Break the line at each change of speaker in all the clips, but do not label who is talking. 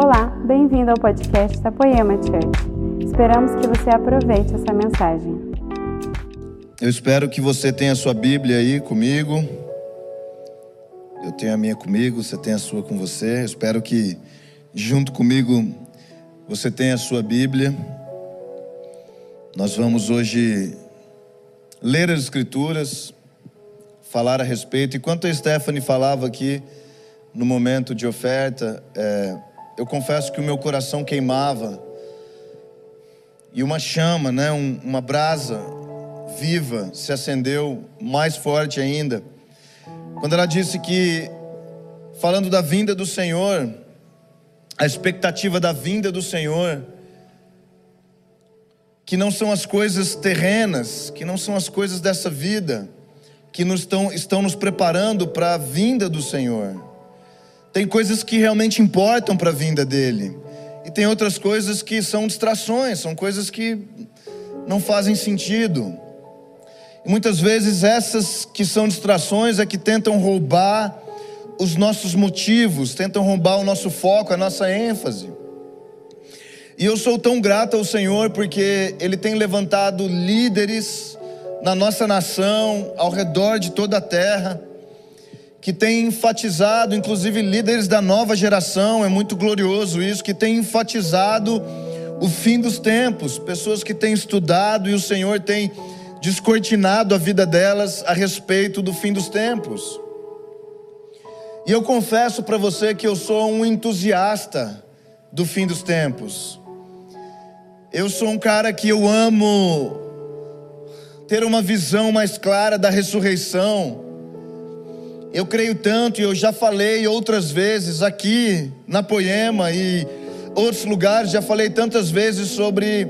Olá, bem-vindo ao podcast da Poema Church. Esperamos que você aproveite essa mensagem.
Eu espero que você tenha sua Bíblia aí comigo. Eu tenho a minha comigo, você tem a sua com você. Eu espero que junto comigo você tenha a sua Bíblia. Nós vamos hoje ler as Escrituras, falar a respeito. Enquanto a Stephanie falava aqui no momento de oferta, é, eu confesso que o meu coração queimava e uma chama, né, um, uma brasa viva se acendeu mais forte ainda. Quando ela disse que, falando da vinda do Senhor, a expectativa da vinda do Senhor, que não são as coisas terrenas, que não são as coisas dessa vida, que nos estão, estão nos preparando para a vinda do Senhor. Tem coisas que realmente importam para a vinda dele. E tem outras coisas que são distrações, são coisas que não fazem sentido. E muitas vezes essas que são distrações é que tentam roubar os nossos motivos, tentam roubar o nosso foco, a nossa ênfase. E eu sou tão grato ao Senhor porque Ele tem levantado líderes na nossa nação, ao redor de toda a terra, que tem enfatizado, inclusive líderes da nova geração, é muito glorioso isso, que tem enfatizado o fim dos tempos, pessoas que têm estudado e o Senhor tem descortinado a vida delas a respeito do fim dos tempos. E eu confesso para você que eu sou um entusiasta do fim dos tempos. Eu sou um cara que eu amo ter uma visão mais clara da ressurreição eu creio tanto, e eu já falei outras vezes aqui na Poema e outros lugares, já falei tantas vezes sobre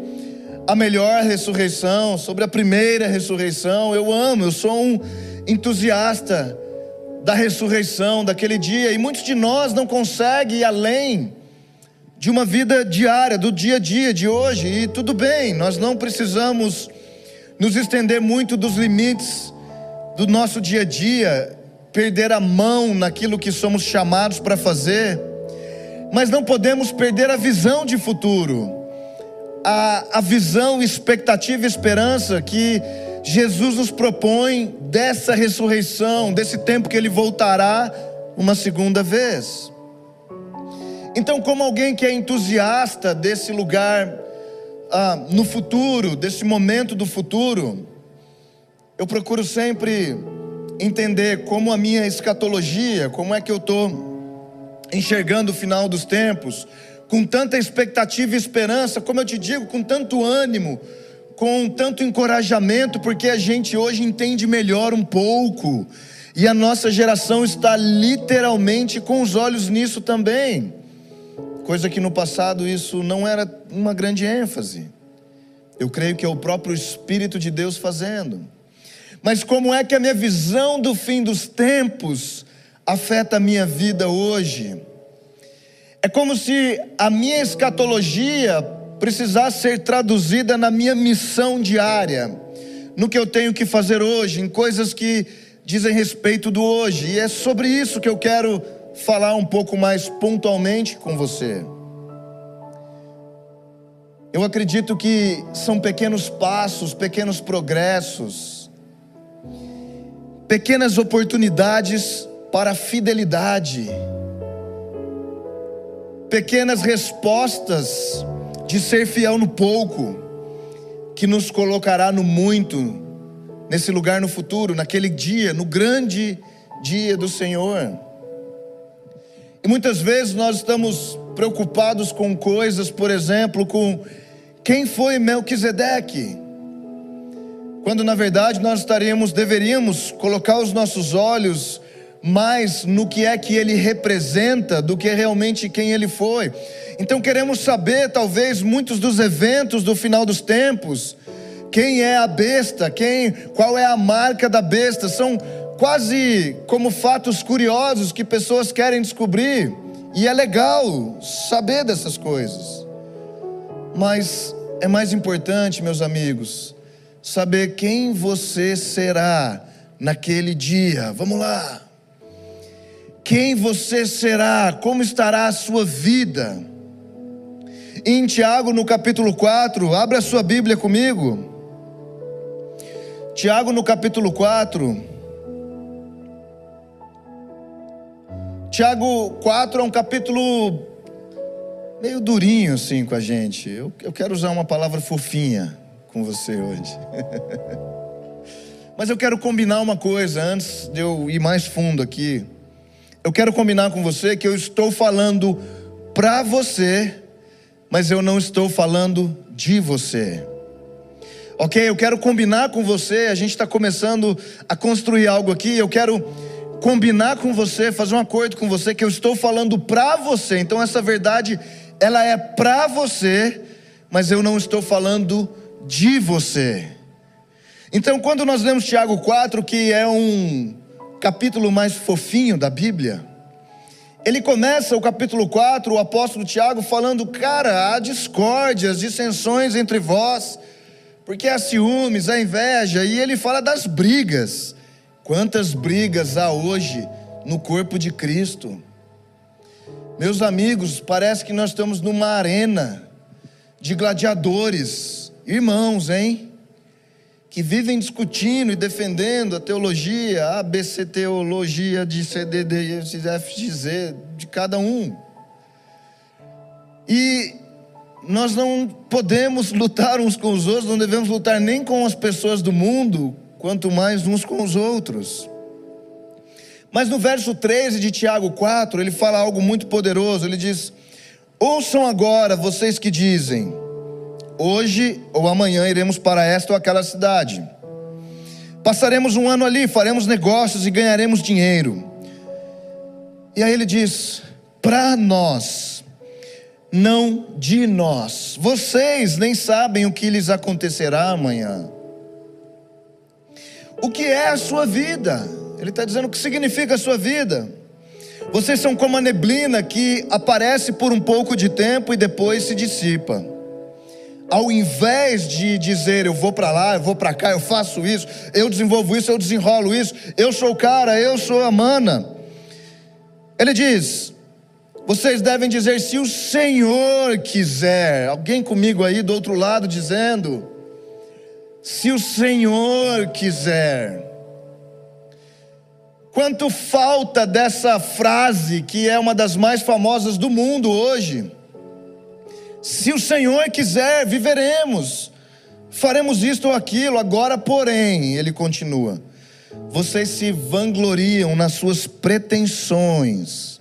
a melhor ressurreição, sobre a primeira ressurreição. Eu amo, eu sou um entusiasta da ressurreição, daquele dia, e muitos de nós não conseguem ir além de uma vida diária, do dia a dia de hoje, e tudo bem, nós não precisamos nos estender muito dos limites do nosso dia a dia, perder a mão naquilo que somos chamados para fazer, mas não podemos perder a visão de futuro, a, a visão, expectativa e esperança que Jesus nos propõe dessa ressurreição, desse tempo que Ele voltará uma segunda vez. Então, como alguém que é entusiasta desse lugar ah, no futuro, desse momento do futuro, eu procuro sempre entender como a minha escatologia, como é que eu estou enxergando o final dos tempos, com tanta expectativa e esperança, como eu te digo, com tanto ânimo, com tanto encorajamento, porque a gente hoje entende melhor um pouco, e a nossa geração está literalmente com os olhos nisso também, coisa que no passado isso não era uma grande ênfase. Eu creio que é o próprio Espírito de Deus fazendo mas como é que a minha visão do fim dos tempos afeta a minha vida hoje? É como se a minha escatologia precisasse ser traduzida na minha missão diária, no que eu tenho que fazer hoje, em coisas que dizem respeito do hoje, e é sobre isso que eu quero falar um pouco mais pontualmente com você. Eu acredito que são pequenos passos, pequenos progressos, pequenas oportunidades para fidelidade, pequenas respostas de ser fiel no pouco, que nos colocará no muito, nesse lugar no futuro, naquele dia, no grande dia do Senhor. E muitas vezes nós estamos preocupados com coisas, por exemplo, com quem foi Melquisedeque quando na verdade nós estaríamos, deveríamos colocar os nossos olhos mais no que é que ele representa do que realmente quem ele foi. Então queremos saber, talvez, muitos dos eventos do final dos tempos. Quem é a besta? Quem, qual é a marca da besta? São quase como fatos curiosos que pessoas querem descobrir. E é legal saber dessas coisas. Mas é mais importante, meus amigos, saber quem você será naquele dia. Vamos lá. Quem você será, como estará a sua vida. em Tiago no capítulo 4. Abra a sua Bíblia comigo. Tiago no capítulo 4. Tiago 4 é um capítulo meio durinho assim com a gente. Eu, eu quero usar uma palavra fofinha com você hoje. Mas eu quero combinar uma coisa antes de eu ir mais fundo aqui. Eu quero combinar com você que eu estou falando para você, mas eu não estou falando de você. Ok? Eu quero combinar com você. A gente está começando a construir algo aqui. Eu quero combinar com você, fazer um acordo com você que eu estou falando para você. Então essa verdade ela é para você, mas eu não estou falando de você. Então, quando nós lemos Tiago 4, que é um capítulo mais fofinho da Bíblia, ele começa o capítulo 4, o apóstolo Tiago, falando: Cara, há discórdias, dissensões entre vós, porque há ciúmes, há inveja, e ele fala das brigas. Quantas brigas há hoje no corpo de Cristo? Meus amigos, parece que nós estamos numa arena de gladiadores, irmãos, hein? Que vivem discutindo e defendendo a teologia, a ABC teologia de CDD, FGZ, de cada um. E nós não podemos lutar uns com os outros, não devemos lutar nem com as pessoas do mundo, quanto mais uns com os outros. Mas no verso 13 de Tiago 4, ele fala algo muito poderoso. Ele diz: Ouçam agora vocês que dizem, hoje ou amanhã iremos para esta ou aquela cidade. Passaremos um ano ali, faremos negócios e ganharemos dinheiro. E aí ele diz: para nós, não de nós. Vocês nem sabem o que lhes acontecerá amanhã. O que é a sua vida? Ele está dizendo o que significa a sua vida. Vocês são como a neblina que aparece por um pouco de tempo e depois se dissipa. Ao invés de dizer eu vou para lá, eu vou para cá, eu faço isso, eu desenvolvo isso, eu desenrolo isso, eu sou o cara, eu sou a mana. Ele diz: vocês devem dizer se o Senhor quiser. Alguém comigo aí do outro lado dizendo: se o Senhor quiser. Quanto falta dessa frase que é uma das mais famosas do mundo hoje. Se o Senhor quiser, viveremos, faremos isto ou aquilo, agora, porém, ele continua: vocês se vangloriam nas suas pretensões.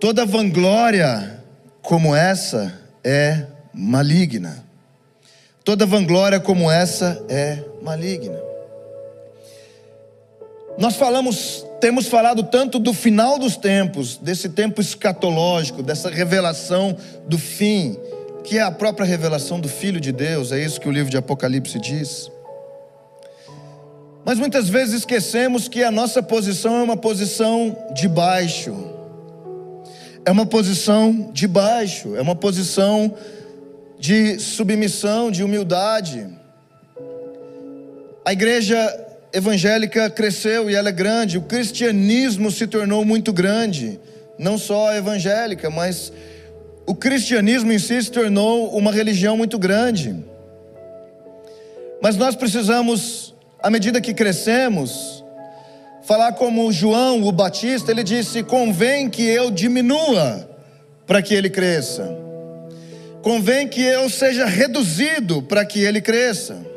Toda vanglória como essa é maligna. Toda vanglória como essa é maligna. Nós falamos, temos falado tanto do final dos tempos, desse tempo escatológico, dessa revelação do fim, que é a própria revelação do Filho de Deus, é isso que o livro de Apocalipse diz. Mas muitas vezes esquecemos que a nossa posição é uma posição de baixo, é uma posição de baixo, é uma posição de submissão, de humildade. A igreja evangélica cresceu e ela é grande, o cristianismo se tornou muito grande, não só a evangélica, mas o cristianismo em si se tornou uma religião muito grande. Mas nós precisamos, à medida que crescemos, falar como João, o Batista, ele disse: convém que eu diminua para que ele cresça, convém que eu seja reduzido para que ele cresça.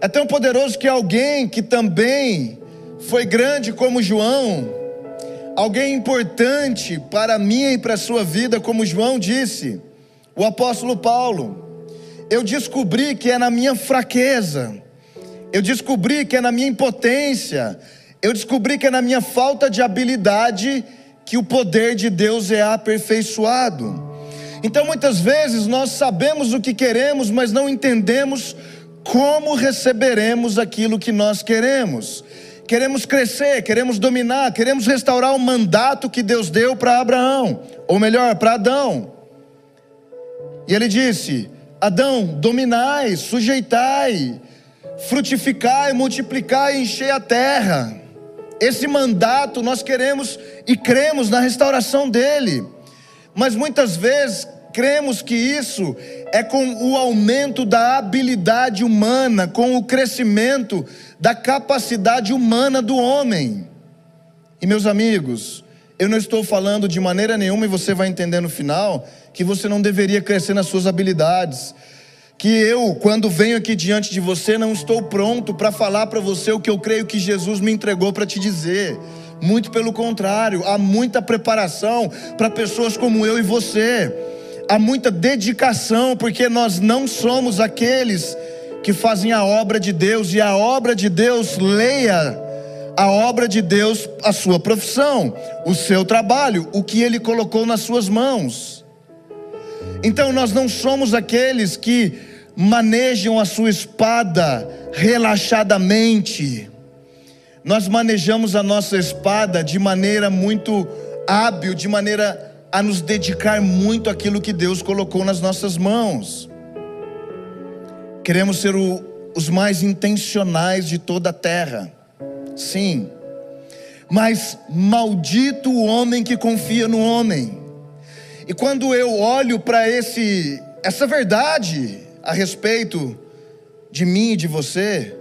É tão poderoso que alguém que também foi grande como João, alguém importante para mim e para a sua vida, como João disse, o apóstolo Paulo, eu descobri que é na minha fraqueza, eu descobri que é na minha impotência, eu descobri que é na minha falta de habilidade que o poder de Deus é aperfeiçoado. Então muitas vezes nós sabemos o que queremos, mas não entendemos como receberemos aquilo que nós queremos? Queremos crescer, queremos dominar, queremos restaurar o mandato que Deus deu para Abraão, ou melhor, para Adão. E ele disse: Adão, dominai, sujeitai, frutificai, multiplicai e enchei a terra. Esse mandato nós queremos e cremos na restauração dele. Mas muitas vezes cremos que isso é com o aumento da habilidade humana, com o crescimento da capacidade humana do homem. E meus amigos, eu não estou falando de maneira nenhuma, e você vai entender no final, que você não deveria crescer nas suas habilidades. Que eu, quando venho aqui diante de você, não estou pronto para falar para você o que eu creio que Jesus me entregou para te dizer. Muito pelo contrário, há muita preparação para pessoas como eu e você. Há muita dedicação, porque nós não somos aqueles que fazem a obra de Deus, e a obra de Deus, leia a obra de Deus, a sua profissão, o seu trabalho, o que Ele colocou nas suas mãos. Então nós não somos aqueles que manejam a sua espada relaxadamente. Nós manejamos a nossa espada de maneira muito hábil, de maneira a nos dedicar muito àquilo que Deus colocou nas nossas mãos. Queremos ser o, os mais intencionais de toda a terra. Sim. Mas maldito o homem que confia no homem. E quando eu olho para esse essa verdade a respeito de mim e de você,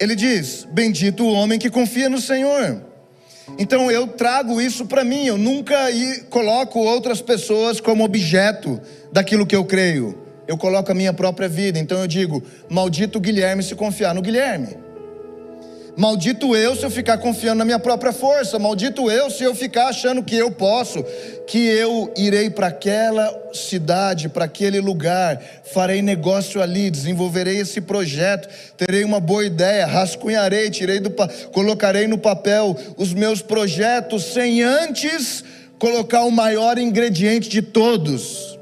ele diz: Bendito o homem que confia no Senhor. Então eu trago isso para mim, eu nunca coloco outras pessoas como objeto daquilo que eu creio. Eu coloco a minha própria vida. Então eu digo: Maldito Guilherme se confiar no Guilherme. Maldito eu se eu ficar confiando na minha própria força, maldito eu se eu ficar achando que eu posso, que eu irei para aquela cidade, para aquele lugar, farei negócio ali, desenvolverei esse projeto, terei uma boa ideia, rascunharei, tirei do colocarei no papel os meus projetos sem antes colocar o maior ingrediente de todos.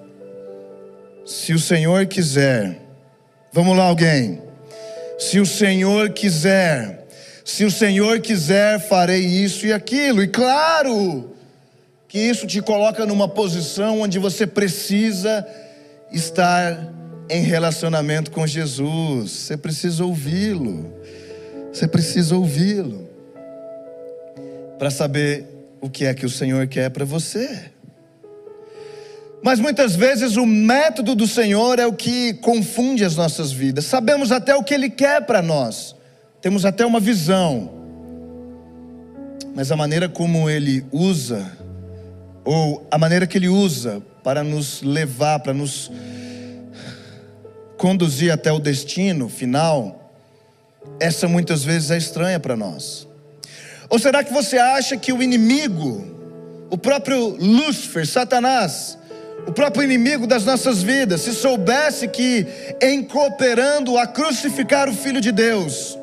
Se o Senhor quiser, vamos lá alguém. Se o Senhor quiser, se o Senhor quiser, farei isso e aquilo. E claro que isso te coloca numa posição onde você precisa estar em relacionamento com Jesus. Você precisa ouvi-lo. Você precisa ouvi-lo para saber o que é que o Senhor quer para você. Mas muitas vezes o método do Senhor é o que confunde as nossas vidas. Sabemos até o que Ele quer para nós temos até uma visão, mas a maneira como ele usa, ou a maneira que ele usa para nos levar, para nos conduzir até o destino final, essa muitas vezes é estranha para nós. Ou será que você acha que o inimigo, o próprio Lúcifer, Satanás, o próprio inimigo das nossas vidas, se soubesse que em cooperando a crucificar o Filho de Deus,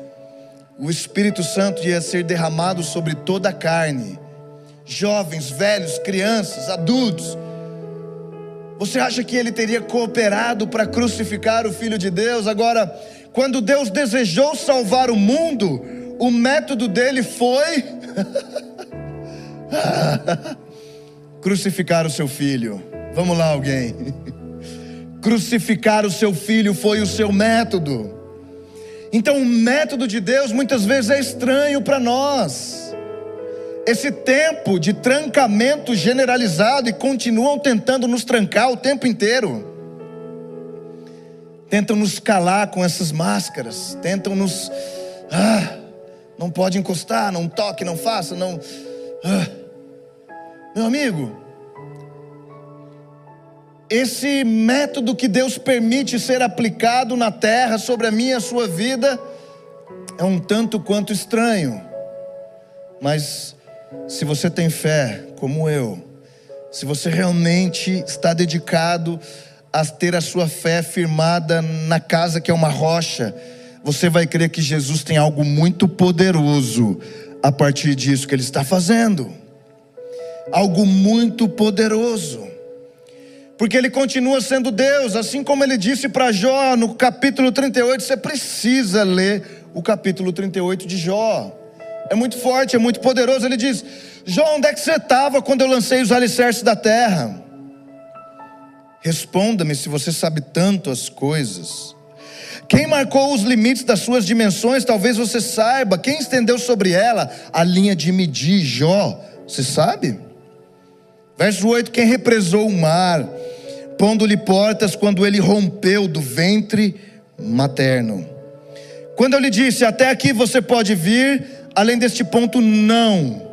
o Espírito Santo ia ser derramado sobre toda a carne, jovens, velhos, crianças, adultos. Você acha que ele teria cooperado para crucificar o Filho de Deus? Agora, quando Deus desejou salvar o mundo, o método dele foi crucificar o seu filho. Vamos lá, alguém. Crucificar o seu filho foi o seu método. Então, o método de Deus muitas vezes é estranho para nós. Esse tempo de trancamento generalizado e continuam tentando nos trancar o tempo inteiro. Tentam nos calar com essas máscaras, tentam nos. Ah, não pode encostar, não toque, não faça, não. Ah. Meu amigo, esse método que Deus permite ser aplicado na terra sobre a minha e a sua vida é um tanto quanto estranho. Mas se você tem fé, como eu, se você realmente está dedicado a ter a sua fé firmada na casa que é uma rocha, você vai crer que Jesus tem algo muito poderoso a partir disso que ele está fazendo. Algo muito poderoso porque ele continua sendo Deus, assim como ele disse para Jó no capítulo 38. Você precisa ler o capítulo 38 de Jó, é muito forte, é muito poderoso. Ele diz: Jó, onde é que você estava quando eu lancei os alicerces da terra? Responda-me se você sabe tanto as coisas. Quem marcou os limites das suas dimensões, talvez você saiba. Quem estendeu sobre ela a linha de medir, Jó? Você sabe? Verso 8: Quem represou o mar? pondo-lhe portas quando ele rompeu do ventre materno. Quando eu lhe disse, até aqui você pode vir, além deste ponto, não.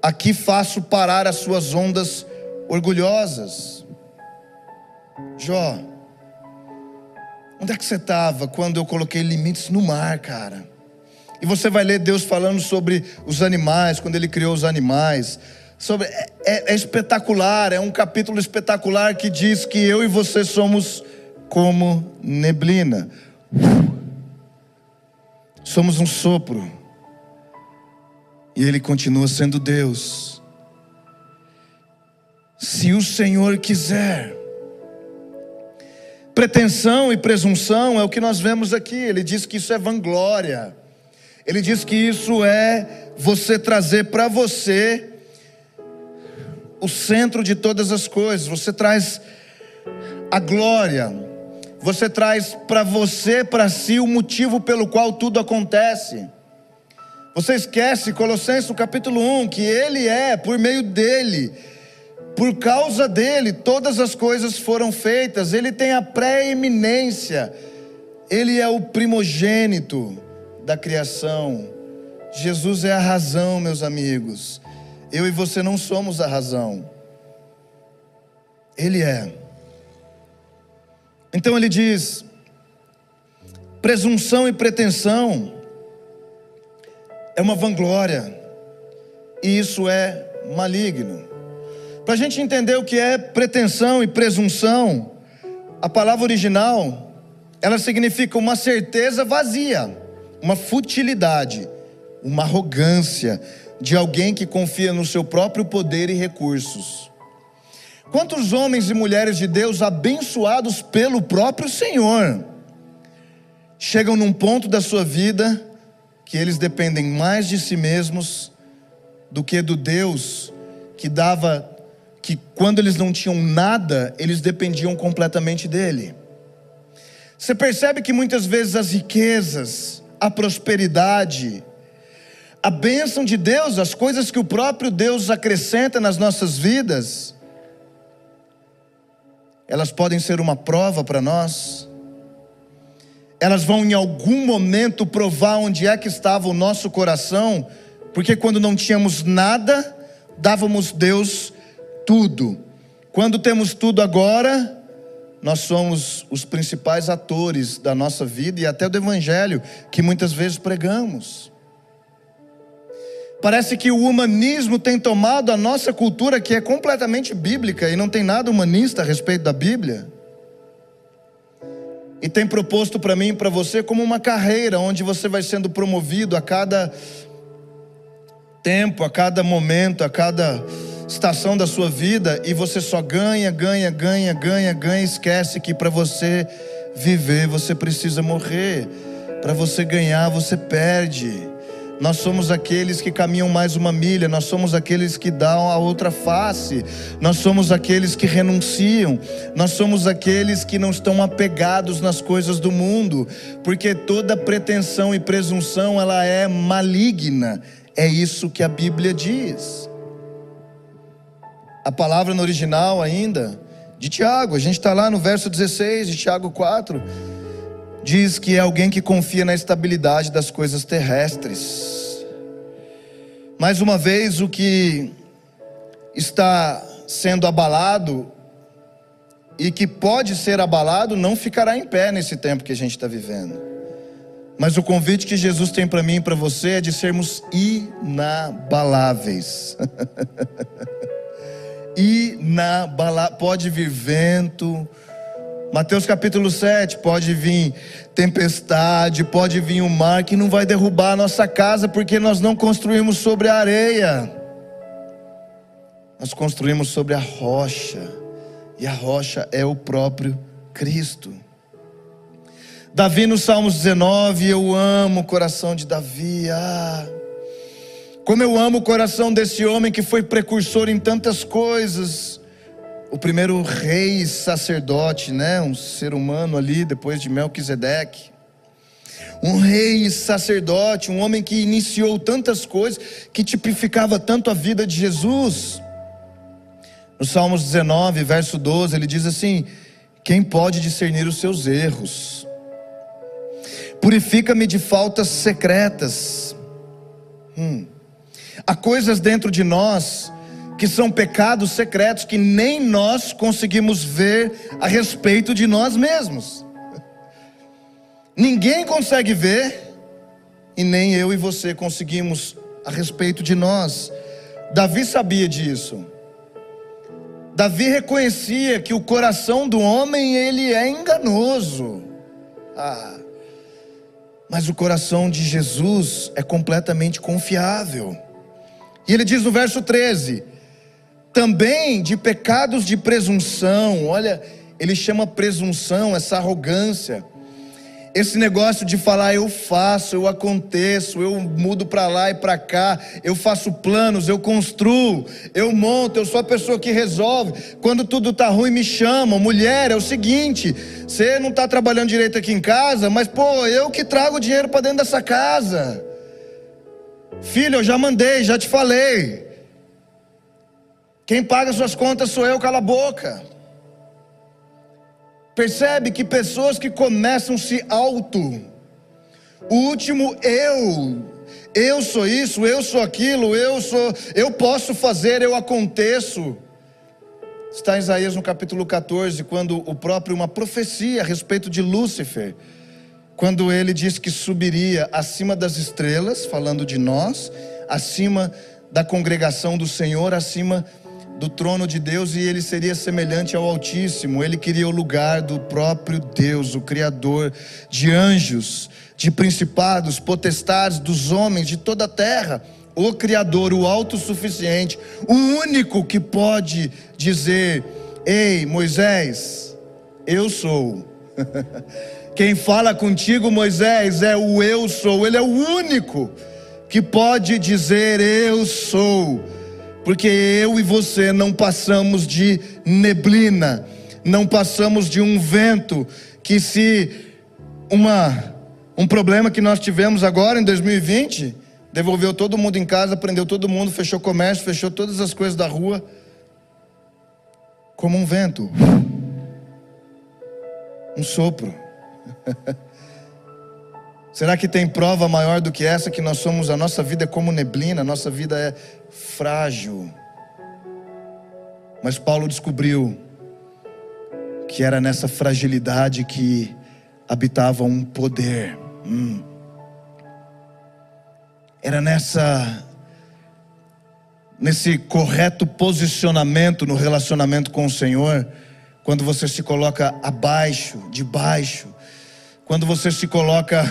Aqui faço parar as suas ondas orgulhosas. Jó, onde é que você estava quando eu coloquei limites no mar, cara? E você vai ler Deus falando sobre os animais, quando Ele criou os animais. Sobre, é, é, é espetacular, é um capítulo espetacular que diz que eu e você somos como neblina. Somos um sopro. E Ele continua sendo Deus. Se o Senhor quiser. Pretensão e presunção é o que nós vemos aqui. Ele diz que isso é vanglória. Ele diz que isso é você trazer para você o centro de todas as coisas. Você traz a glória. Você traz para você, para si, o motivo pelo qual tudo acontece. Você esquece, Colossenses capítulo 1, que Ele é, por meio dEle, por causa dEle, todas as coisas foram feitas, Ele tem a preeminência, Ele é o primogênito da criação. Jesus é a razão, meus amigos. Eu e você não somos a razão. Ele é. Então ele diz: presunção e pretensão é uma vanglória, e isso é maligno. Para a gente entender o que é pretensão e presunção, a palavra original, ela significa uma certeza vazia uma futilidade, uma arrogância de alguém que confia no seu próprio poder e recursos. Quantos homens e mulheres de Deus abençoados pelo próprio Senhor chegam num ponto da sua vida que eles dependem mais de si mesmos do que do Deus que dava que quando eles não tinham nada, eles dependiam completamente dele. Você percebe que muitas vezes as riquezas, a prosperidade, a bênção de Deus, as coisas que o próprio Deus acrescenta nas nossas vidas, elas podem ser uma prova para nós, elas vão em algum momento provar onde é que estava o nosso coração, porque quando não tínhamos nada, dávamos Deus tudo, quando temos tudo agora, nós somos os principais atores da nossa vida e até do Evangelho que muitas vezes pregamos. Parece que o humanismo tem tomado a nossa cultura, que é completamente bíblica e não tem nada humanista a respeito da Bíblia, e tem proposto para mim e para você como uma carreira onde você vai sendo promovido a cada tempo, a cada momento, a cada estação da sua vida e você só ganha, ganha, ganha, ganha, ganha, esquece que para você viver você precisa morrer. Para você ganhar, você perde. Nós somos aqueles que caminham mais uma milha, nós somos aqueles que dão a outra face, nós somos aqueles que renunciam, nós somos aqueles que não estão apegados nas coisas do mundo, porque toda pretensão e presunção ela é maligna. É isso que a Bíblia diz a palavra no original ainda, de Tiago, a gente está lá no verso 16 de Tiago 4, diz que é alguém que confia na estabilidade das coisas terrestres. Mais uma vez, o que está sendo abalado e que pode ser abalado não ficará em pé nesse tempo que a gente está vivendo. Mas o convite que Jesus tem para mim e para você é de sermos inabaláveis. inabalável. Pode vir vento. Mateus capítulo 7, pode vir tempestade, pode vir o mar que não vai derrubar a nossa casa, porque nós não construímos sobre a areia, nós construímos sobre a rocha, e a rocha é o próprio Cristo. Davi no Salmos 19, eu amo o coração de Davi, ah, como eu amo o coração desse homem que foi precursor em tantas coisas. O primeiro rei sacerdote, né? Um ser humano ali, depois de Melquisedeque. Um rei sacerdote, um homem que iniciou tantas coisas, que tipificava tanto a vida de Jesus. No Salmos 19, verso 12, ele diz assim: Quem pode discernir os seus erros? Purifica-me de faltas secretas. Hum. Há coisas dentro de nós que são pecados secretos que nem nós conseguimos ver a respeito de nós mesmos. Ninguém consegue ver, e nem eu e você conseguimos a respeito de nós. Davi sabia disso. Davi reconhecia que o coração do homem ele é enganoso. Ah, mas o coração de Jesus é completamente confiável. E ele diz no verso 13: também de pecados de presunção, olha, ele chama presunção, essa arrogância esse negócio de falar eu faço, eu aconteço, eu mudo para lá e para cá, eu faço planos, eu construo, eu monto, eu sou a pessoa que resolve. Quando tudo tá ruim me chamam. Mulher, é o seguinte, você não está trabalhando direito aqui em casa, mas pô, eu que trago dinheiro para dentro dessa casa. Filho, eu já mandei, já te falei. Quem paga suas contas sou eu, cala a boca. Percebe que pessoas que começam se auto, o último eu, eu sou isso, eu sou aquilo, eu sou, eu posso fazer, eu aconteço. Está em Isaías no capítulo 14, quando o próprio uma profecia a respeito de Lúcifer, quando ele diz que subiria acima das estrelas, falando de nós, acima da congregação do Senhor, acima do trono de Deus e ele seria semelhante ao Altíssimo. Ele queria o lugar do próprio Deus, o Criador de anjos, de principados, potestades, dos homens, de toda a terra. O Criador, o autossuficiente, o único que pode dizer: Ei, Moisés, eu sou. Quem fala contigo, Moisés, é o eu sou. Ele é o único que pode dizer: Eu sou porque eu e você não passamos de neblina, não passamos de um vento que se uma um problema que nós tivemos agora em 2020, devolveu todo mundo em casa, prendeu todo mundo, fechou comércio, fechou todas as coisas da rua, como um vento, um sopro. Será que tem prova maior do que essa que nós somos, a nossa vida é como neblina, a nossa vida é frágil. Mas Paulo descobriu que era nessa fragilidade que habitava um poder. Hum. Era nessa nesse correto posicionamento no relacionamento com o Senhor, quando você se coloca abaixo, debaixo, quando você se coloca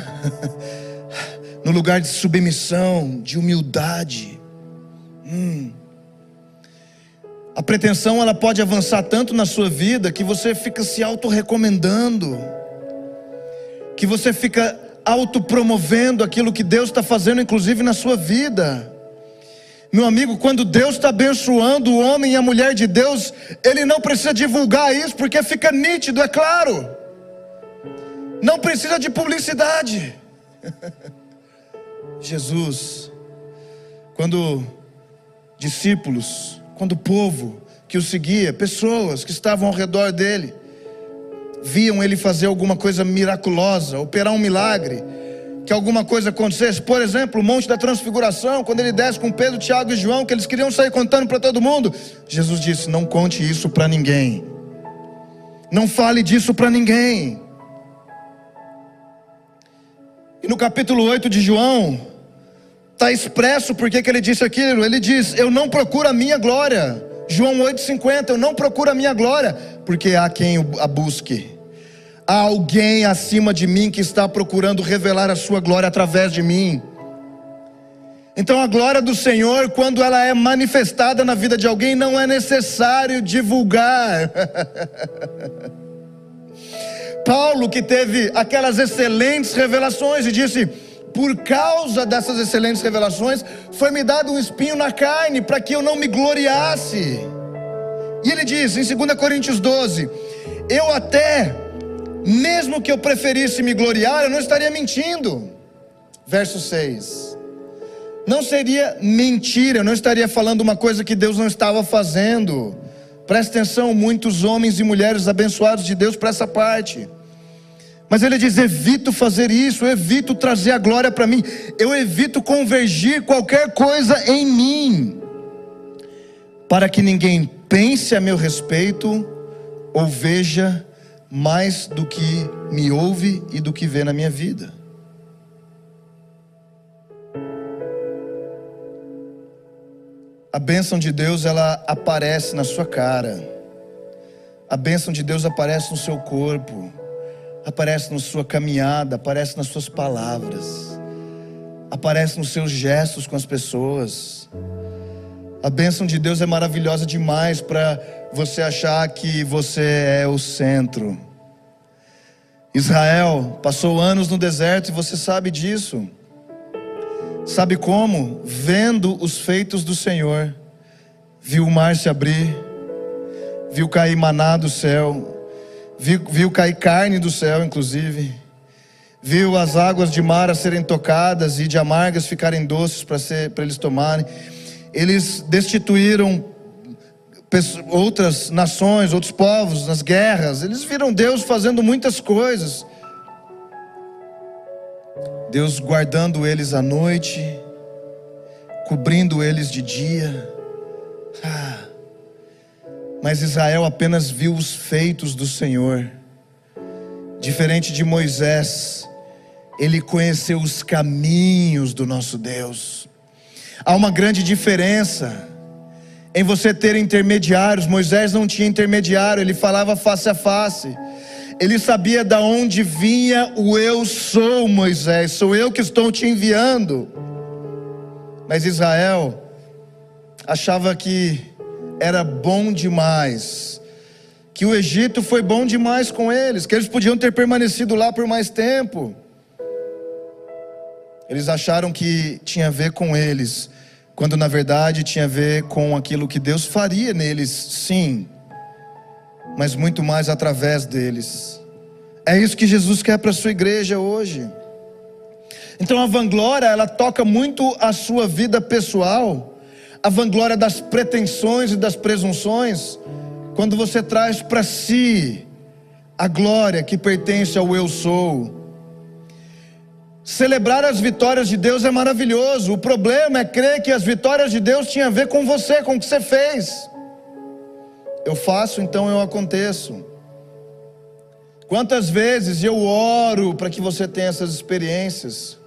no lugar de submissão, de humildade. Hum. A pretensão ela pode avançar tanto na sua vida que você fica se auto-recomendando, que você fica autopromovendo aquilo que Deus está fazendo, inclusive na sua vida. Meu amigo, quando Deus está abençoando o homem e a mulher de Deus, ele não precisa divulgar isso, porque fica nítido, é claro. Não precisa de publicidade. Jesus, quando discípulos, quando o povo que o seguia, pessoas que estavam ao redor dele, viam ele fazer alguma coisa miraculosa, operar um milagre, que alguma coisa acontecesse. Por exemplo, o Monte da Transfiguração, quando ele desce com Pedro, Tiago e João, que eles queriam sair contando para todo mundo. Jesus disse: Não conte isso para ninguém. Não fale disso para ninguém. E no capítulo 8 de João, está expresso porque que ele disse aquilo. Ele diz: Eu não procuro a minha glória. João 8,50, eu não procuro a minha glória, porque há quem a busque. Há alguém acima de mim que está procurando revelar a sua glória através de mim. Então a glória do Senhor, quando ela é manifestada na vida de alguém, não é necessário divulgar. Paulo, que teve aquelas excelentes revelações, e disse: Por causa dessas excelentes revelações, foi-me dado um espinho na carne, para que eu não me gloriasse. E ele diz em 2 Coríntios 12: Eu até, mesmo que eu preferisse me gloriar, eu não estaria mentindo. Verso 6. Não seria mentira, eu não estaria falando uma coisa que Deus não estava fazendo. Presta atenção, muitos homens e mulheres abençoados de Deus para essa parte. Mas ele diz: evito fazer isso, eu evito trazer a glória para mim, eu evito convergir qualquer coisa em mim, para que ninguém pense a meu respeito ou veja mais do que me ouve e do que vê na minha vida. A bênção de Deus ela aparece na sua cara. A bênção de Deus aparece no seu corpo aparece na sua caminhada, aparece nas suas palavras, aparece nos seus gestos com as pessoas. A bênção de Deus é maravilhosa demais para você achar que você é o centro. Israel passou anos no deserto e você sabe disso. Sabe como? Vendo os feitos do Senhor, viu o mar se abrir, viu cair maná do céu, viu, viu cair carne do céu, inclusive, viu as águas de mar a serem tocadas e de amargas ficarem doces para eles tomarem. Eles destituíram outras nações, outros povos nas guerras. Eles viram Deus fazendo muitas coisas. Deus guardando eles à noite, cobrindo eles de dia. Mas Israel apenas viu os feitos do Senhor. Diferente de Moisés, ele conheceu os caminhos do nosso Deus. Há uma grande diferença em você ter intermediários. Moisés não tinha intermediário, ele falava face a face. Ele sabia da onde vinha o eu sou, Moisés, sou eu que estou te enviando. Mas Israel achava que era bom demais, que o Egito foi bom demais com eles, que eles podiam ter permanecido lá por mais tempo. Eles acharam que tinha a ver com eles, quando na verdade tinha a ver com aquilo que Deus faria neles, sim, mas muito mais através deles. É isso que Jesus quer para a sua igreja hoje. Então a vanglória, ela toca muito a sua vida pessoal a vanglória das pretensões e das presunções, quando você traz para si a glória que pertence ao eu sou. Celebrar as vitórias de Deus é maravilhoso. O problema é crer que as vitórias de Deus tinham a ver com você, com o que você fez. Eu faço, então eu aconteço. Quantas vezes eu oro para que você tenha essas experiências?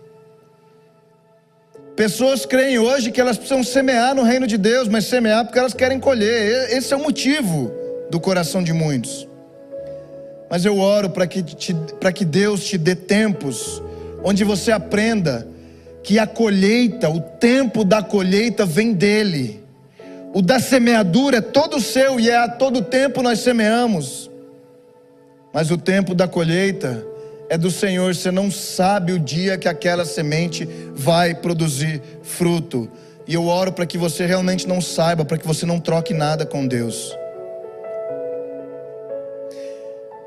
Pessoas creem hoje que elas precisam semear no reino de Deus, mas semear porque elas querem colher. Esse é o motivo do coração de muitos. Mas eu oro para que, que Deus te dê tempos onde você aprenda que a colheita, o tempo da colheita vem dele. O da semeadura é todo seu e é a todo tempo nós semeamos. Mas o tempo da colheita é do Senhor, você não sabe o dia que aquela semente vai produzir fruto. E eu oro para que você realmente não saiba, para que você não troque nada com Deus.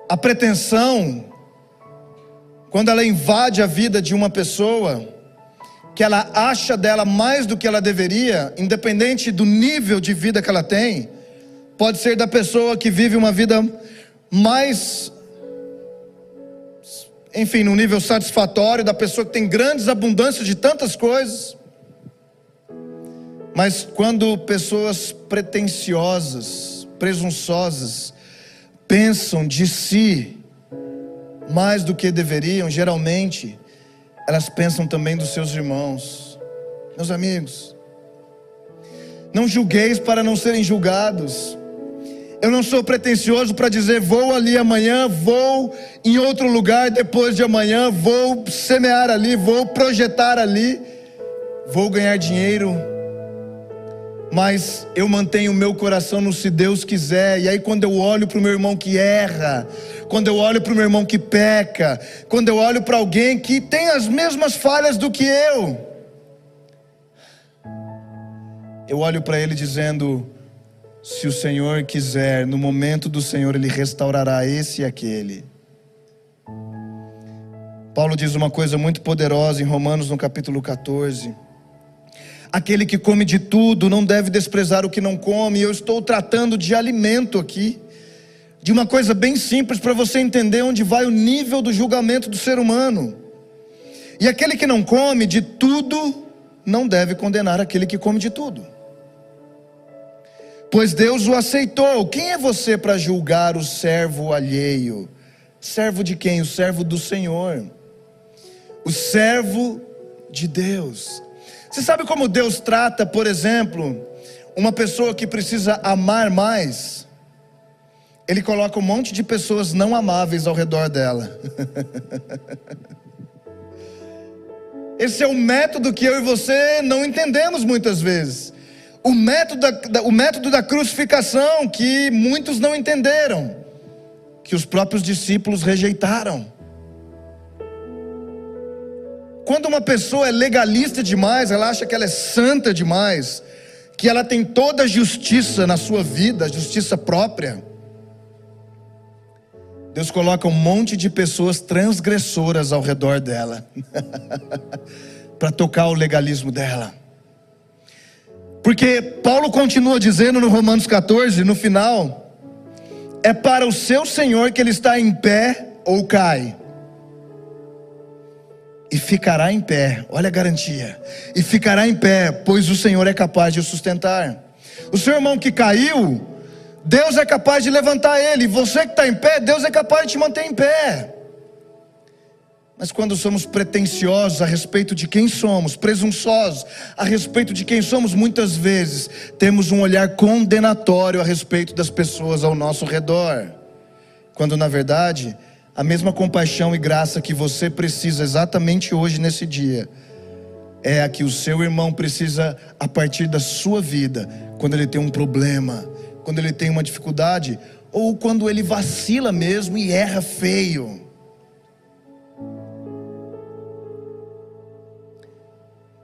A pretensão, quando ela invade a vida de uma pessoa, que ela acha dela mais do que ela deveria, independente do nível de vida que ela tem, pode ser da pessoa que vive uma vida mais enfim, num nível satisfatório, da pessoa que tem grandes abundâncias de tantas coisas. Mas quando pessoas pretensiosas, presunçosas, pensam de si mais do que deveriam, geralmente, elas pensam também dos seus irmãos. Meus amigos, não julgueis para não serem julgados. Eu não sou pretensioso para dizer vou ali amanhã, vou em outro lugar depois de amanhã, vou semear ali, vou projetar ali, vou ganhar dinheiro. Mas eu mantenho o meu coração no se Deus quiser. E aí, quando eu olho para o meu irmão que erra, quando eu olho para o meu irmão que peca, quando eu olho para alguém que tem as mesmas falhas do que eu, eu olho para ele dizendo: se o Senhor quiser, no momento do Senhor, Ele restaurará esse e aquele. Paulo diz uma coisa muito poderosa em Romanos, no capítulo 14. Aquele que come de tudo não deve desprezar o que não come. Eu estou tratando de alimento aqui, de uma coisa bem simples para você entender onde vai o nível do julgamento do ser humano. E aquele que não come de tudo não deve condenar aquele que come de tudo. Pois Deus o aceitou. Quem é você para julgar o servo alheio? Servo de quem? O servo do Senhor. O servo de Deus. Você sabe como Deus trata, por exemplo, uma pessoa que precisa amar mais? Ele coloca um monte de pessoas não amáveis ao redor dela. Esse é o método que eu e você não entendemos muitas vezes. O método da, o método da crucificação que muitos não entenderam, que os próprios discípulos rejeitaram. Quando uma pessoa é legalista demais, ela acha que ela é santa demais, que ela tem toda a justiça na sua vida, a justiça própria. Deus coloca um monte de pessoas transgressoras ao redor dela, para tocar o legalismo dela. Porque Paulo continua dizendo no Romanos 14, no final, é para o seu Senhor que ele está em pé ou cai e ficará em pé. Olha a garantia. E ficará em pé, pois o Senhor é capaz de o sustentar. O seu irmão que caiu, Deus é capaz de levantar ele. Você que está em pé, Deus é capaz de te manter em pé. Mas quando somos pretensiosos a respeito de quem somos, presunçosos a respeito de quem somos, muitas vezes temos um olhar condenatório a respeito das pessoas ao nosso redor. Quando na verdade a mesma compaixão e graça que você precisa exatamente hoje, nesse dia, é a que o seu irmão precisa a partir da sua vida, quando ele tem um problema, quando ele tem uma dificuldade, ou quando ele vacila mesmo e erra feio.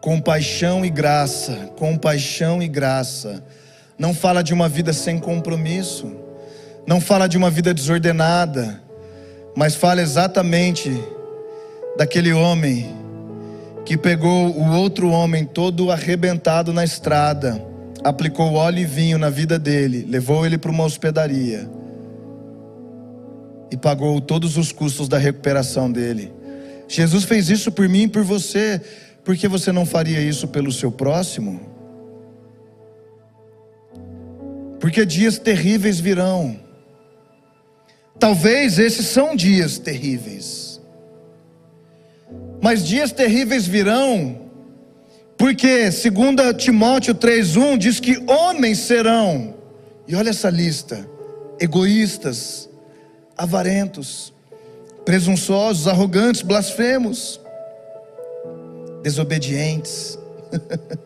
Compaixão e graça, compaixão e graça. Não fala de uma vida sem compromisso, não fala de uma vida desordenada mas fala exatamente daquele homem que pegou o outro homem todo arrebentado na estrada, aplicou óleo e vinho na vida dele, levou ele para uma hospedaria e pagou todos os custos da recuperação dele. Jesus fez isso por mim e por você, por que você não faria isso pelo seu próximo? Porque dias terríveis virão. Talvez esses são dias terríveis. Mas dias terríveis virão, porque segundo Timóteo 3:1 diz que homens serão. E olha essa lista: egoístas, avarentos, presunçosos, arrogantes, blasfemos, desobedientes.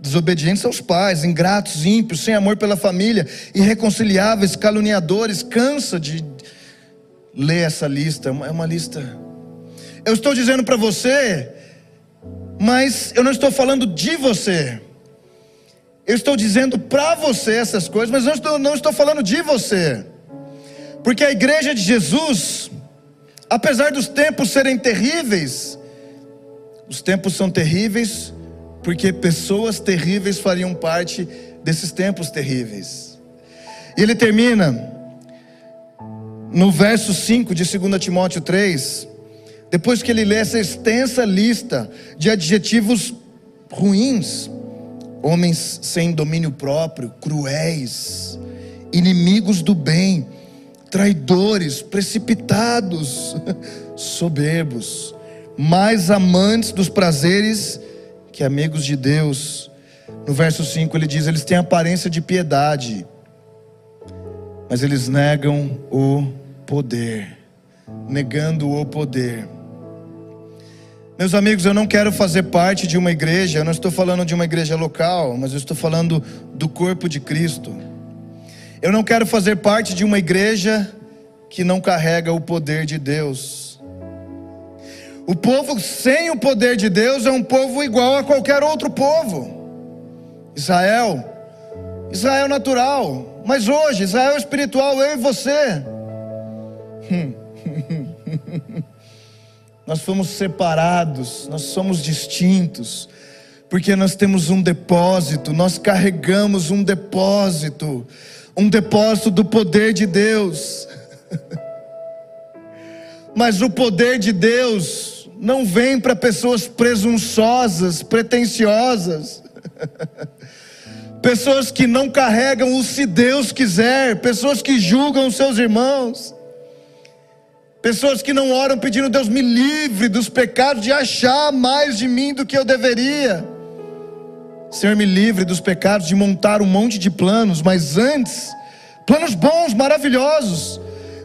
desobedientes aos pais, ingratos, ímpios, sem amor pela família, irreconciliáveis, caluniadores. Cansa de ler essa lista, é uma lista. Eu estou dizendo para você, mas eu não estou falando de você. Eu estou dizendo para você essas coisas, mas não estou, não estou falando de você. Porque a igreja de Jesus, apesar dos tempos serem terríveis, os tempos são terríveis porque pessoas terríveis fariam parte desses tempos terríveis. E ele termina no verso 5 de 2 Timóteo 3, depois que ele lê essa extensa lista de adjetivos ruins, homens sem domínio próprio, cruéis, inimigos do bem, traidores, precipitados, soberbos, mais amantes dos prazeres que amigos de Deus, no verso 5 ele diz: eles têm aparência de piedade, mas eles negam o poder. Negando o poder. Meus amigos, eu não quero fazer parte de uma igreja, eu não estou falando de uma igreja local, mas eu estou falando do corpo de Cristo. Eu não quero fazer parte de uma igreja que não carrega o poder de Deus. O povo sem o poder de Deus é um povo igual a qualquer outro povo. Israel, Israel natural, mas hoje, Israel espiritual, eu e você. nós fomos separados, nós somos distintos, Porque nós temos um depósito, nós carregamos um depósito, um depósito do poder de Deus. Mas o poder de Deus não vem para pessoas presunçosas, pretensiosas. pessoas que não carregam o se Deus quiser, pessoas que julgam seus irmãos, pessoas que não oram pedindo Deus me livre dos pecados de achar mais de mim do que eu deveria. Senhor, me livre dos pecados de montar um monte de planos, mas antes, planos bons, maravilhosos,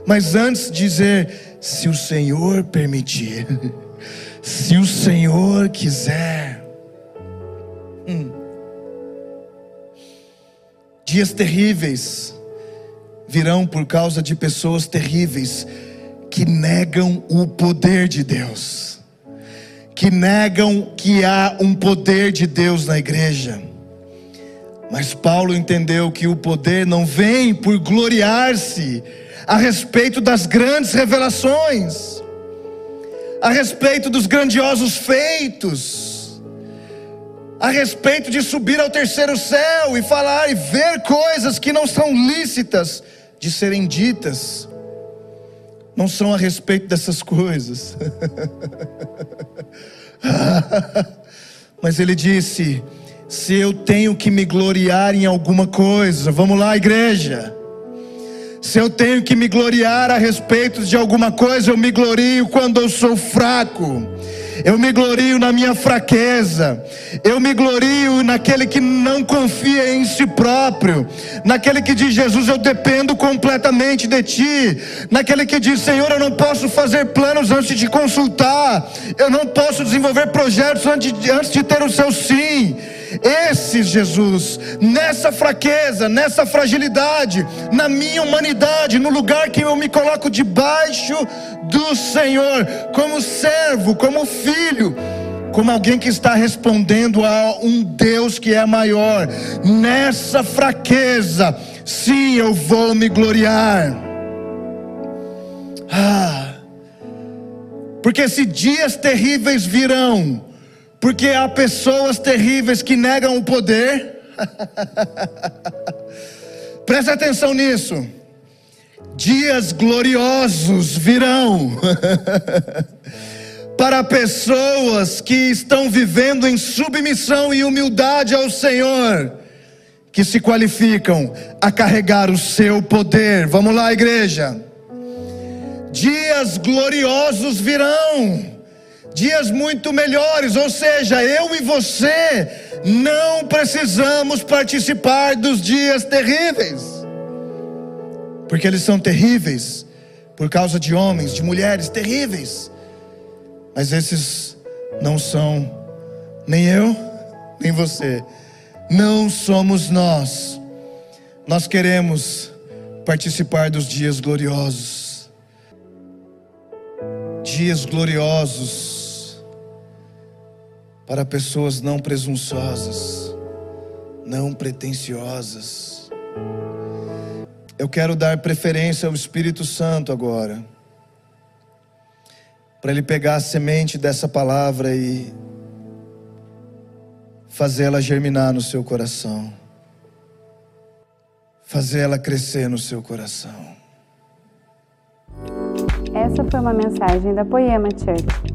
mas antes dizer: se o Senhor permitir, se o Senhor quiser. Hum. Dias terríveis virão por causa de pessoas terríveis que negam o poder de Deus que negam que há um poder de Deus na igreja. Mas Paulo entendeu que o poder não vem por gloriar-se a respeito das grandes revelações, a respeito dos grandiosos feitos, a respeito de subir ao terceiro céu e falar e ver coisas que não são lícitas de serem ditas não são a respeito dessas coisas. Mas ele disse: se eu tenho que me gloriar em alguma coisa, vamos lá, igreja. Se eu tenho que me gloriar a respeito de alguma coisa, eu me glorio quando eu sou fraco. Eu me glorio na minha fraqueza, eu me glorio naquele que não confia em si próprio, naquele que diz: Jesus, eu dependo completamente de ti, naquele que diz: Senhor, eu não posso fazer planos antes de consultar, eu não posso desenvolver projetos antes de, antes de ter o seu sim. Esse Jesus, nessa fraqueza, nessa fragilidade, na minha humanidade, no lugar que eu me coloco debaixo do Senhor, como servo, como filho, como alguém que está respondendo a um Deus que é maior, nessa fraqueza, sim, eu vou me gloriar. Ah, porque se dias terríveis virão, porque há pessoas terríveis que negam o poder. Preste atenção nisso. Dias gloriosos virão para pessoas que estão vivendo em submissão e humildade ao Senhor, que se qualificam a carregar o seu poder. Vamos lá, igreja. Dias gloriosos virão dias muito melhores, ou seja, eu e você não precisamos participar dos dias terríveis, porque eles são terríveis por causa de homens, de mulheres terríveis, mas esses não são nem eu, nem você, não somos nós, nós queremos participar dos dias gloriosos, dias gloriosos para pessoas não presunçosas, não pretensiosas. Eu quero dar preferência ao Espírito Santo agora, para ele pegar a semente dessa palavra e fazê-la germinar no seu coração, fazê-la crescer no seu coração.
Essa foi uma mensagem da Poema Church.